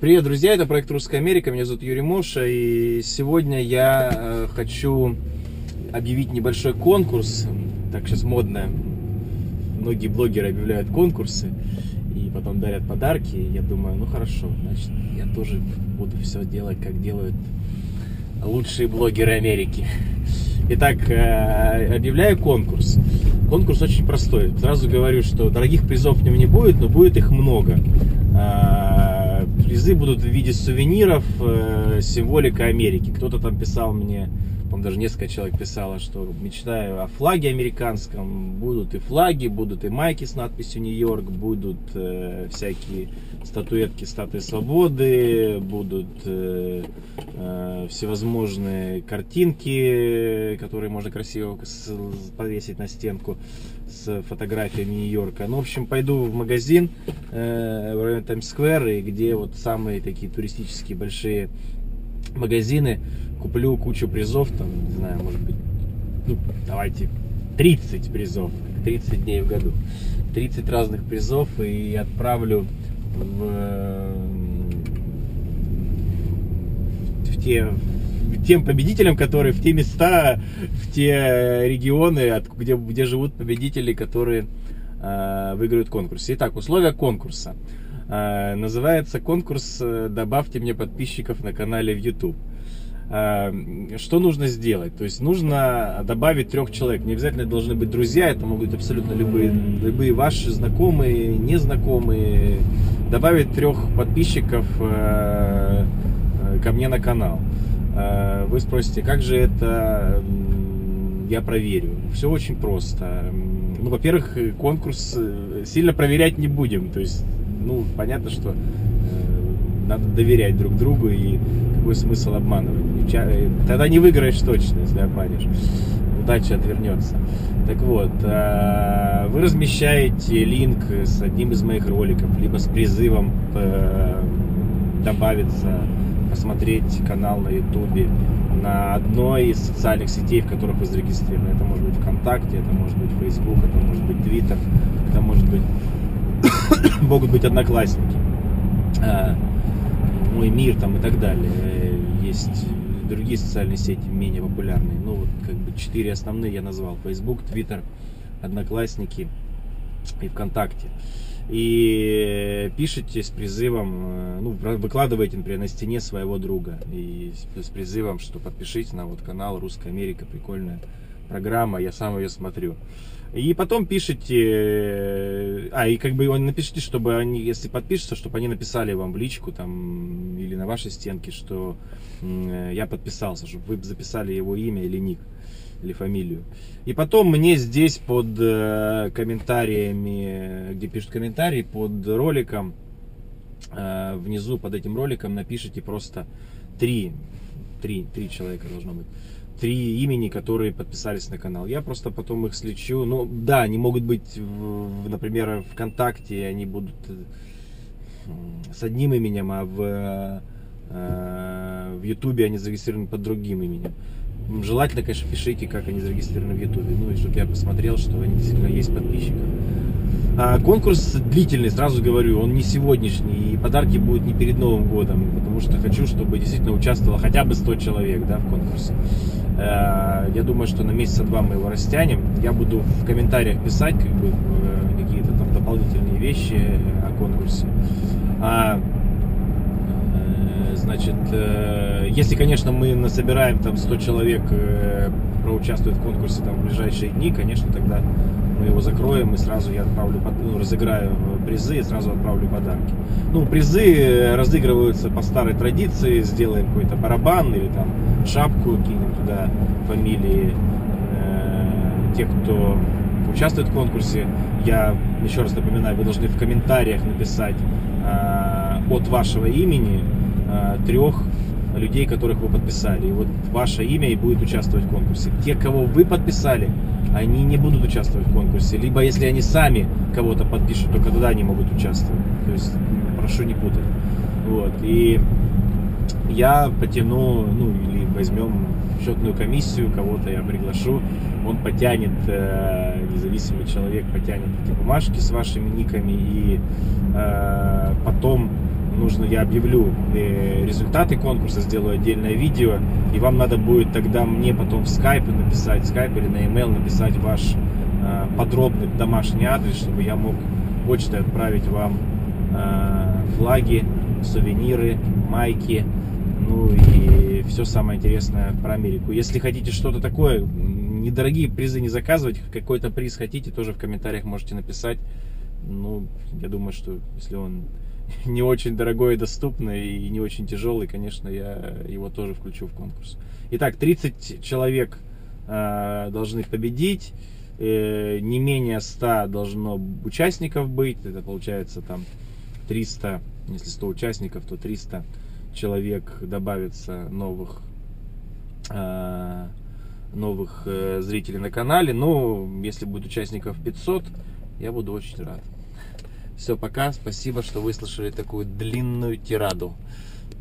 Привет, друзья, это проект Русская Америка, меня зовут Юрий Моша, и сегодня я э, хочу объявить небольшой конкурс, так сейчас модно, многие блогеры объявляют конкурсы, и потом дарят подарки, и я думаю, ну хорошо, значит, я тоже буду все делать, как делают лучшие блогеры Америки. Итак, э, объявляю конкурс. Конкурс очень простой. Сразу говорю, что дорогих призов в нем не будет, но будет их много. Призы будут в виде сувениров, э, символика Америки. Кто-то там писал мне по даже несколько человек писало, что мечтаю о флаге американском. Будут и флаги, будут и майки с надписью Нью-Йорк, будут э, всякие статуэтки статуи свободы, будут э, э, всевозможные картинки, которые можно красиво повесить на стенку с фотографиями Нью-Йорка. Ну, в общем, пойду в магазин э, в районе Таймс-сквер, где вот самые такие туристические большие магазины, куплю кучу призов, там, не знаю, может быть, ну, давайте 30 призов, 30 дней в году, 30 разных призов и отправлю в, в те тем победителям, которые в те места, в те регионы, где, где живут победители, которые э, выиграют конкурс. Итак, условия конкурса. Э, называется конкурс э, «Добавьте мне подписчиков на канале в YouTube». Э, что нужно сделать? То есть нужно добавить трех человек. Не обязательно должны быть друзья, это могут быть абсолютно любые, любые ваши знакомые, незнакомые. Добавить трех подписчиков ко мне на канал. Вы спросите, как же это я проверю? Все очень просто. Ну, во-первых, конкурс сильно проверять не будем. То есть ну, понятно, что э, надо доверять друг другу и какой смысл обманывать. Э, тогда не выиграешь точно, если обманешь. Удача отвернется. Так вот, э, вы размещаете линк с одним из моих роликов, либо с призывом э, добавиться, посмотреть канал на ютубе на одной из социальных сетей, в которых вы зарегистрированы. Это может быть ВКонтакте, это может быть Facebook, это может быть Твиттер, это может быть могут быть одноклассники, мой мир там и так далее. Есть другие социальные сети менее популярные. Ну, вот как бы четыре основные я назвал. Facebook, Twitter, Одноклассники и ВКонтакте. И пишите с призывом, э, ну, выкладывайте, например, на стене своего друга. И с призывом, что подпишитесь на вот канал Русская Америка, прикольная программа, я сам ее смотрю. И потом пишите, э, а, и как бы напишите, чтобы они, если подпишутся, чтобы они написали вам в личку там или на вашей стенке, что э, я подписался, чтобы вы записали его имя или ник или фамилию. И потом мне здесь под э, комментариями, где пишут комментарии, под роликом, внизу под этим роликом напишите просто три, три, три человека должно быть три имени, которые подписались на канал. Я просто потом их слечу. Ну, да, они могут быть, например, ВКонтакте, они будут э, с одним именем, а в, э, в Ютубе они зарегистрированы под другим именем. Желательно, конечно, пишите, как они зарегистрированы в Ютубе. Ну, и чтобы я посмотрел, что они действительно есть подписчиков. А, конкурс длительный, сразу говорю, он не сегодняшний, и подарки будут не перед Новым годом, потому что хочу, чтобы действительно участвовало хотя бы 100 человек да, в конкурсе. Э, я думаю, что на месяца два мы его растянем. Я буду в комментариях писать как бы, э, какие-то там дополнительные вещи о конкурсе. А, э, значит, если, конечно, мы насобираем там 100 человек проучаствует в конкурсе там в ближайшие дни, конечно, тогда мы его закроем и сразу я отправлю, ну, разыграю призы и сразу отправлю подарки. Ну, призы разыгрываются по старой традиции, сделаем какой-то барабан или там шапку, кинем туда фамилии э, тех, кто участвует в конкурсе. Я еще раз напоминаю, вы должны в комментариях написать э, от вашего имени э, трех людей, которых вы подписали. И вот ваше имя и будет участвовать в конкурсе. Те, кого вы подписали, они не будут участвовать в конкурсе. Либо если они сами кого-то подпишут, только тогда они могут участвовать. То есть прошу не путать. Вот. И я потяну, ну или возьмем счетную комиссию, кого-то я приглашу, он потянет, э, независимый человек потянет эти бумажки с вашими никами, и э, потом нужно я объявлю э, результаты конкурса, сделаю отдельное видео, и вам надо будет тогда мне потом в скайп написать, в скайп или на email написать ваш э, подробный домашний адрес, чтобы я мог почтой отправить вам э, флаги, сувениры, майки, ну и все самое интересное про Америку. Если хотите что-то такое, недорогие призы не заказывать, какой-то приз хотите, тоже в комментариях можете написать. Ну, я думаю, что если он не очень дорогой и доступный, и не очень тяжелый, конечно, я его тоже включу в конкурс. Итак, 30 человек э, должны победить, э, не менее 100 должно участников быть, это получается там 300, если 100 участников, то 300 человек добавится новых э, новых э, зрителей на канале. Ну, если будет участников 500, я буду очень рад. Все, пока. Спасибо, что выслушали такую длинную тираду.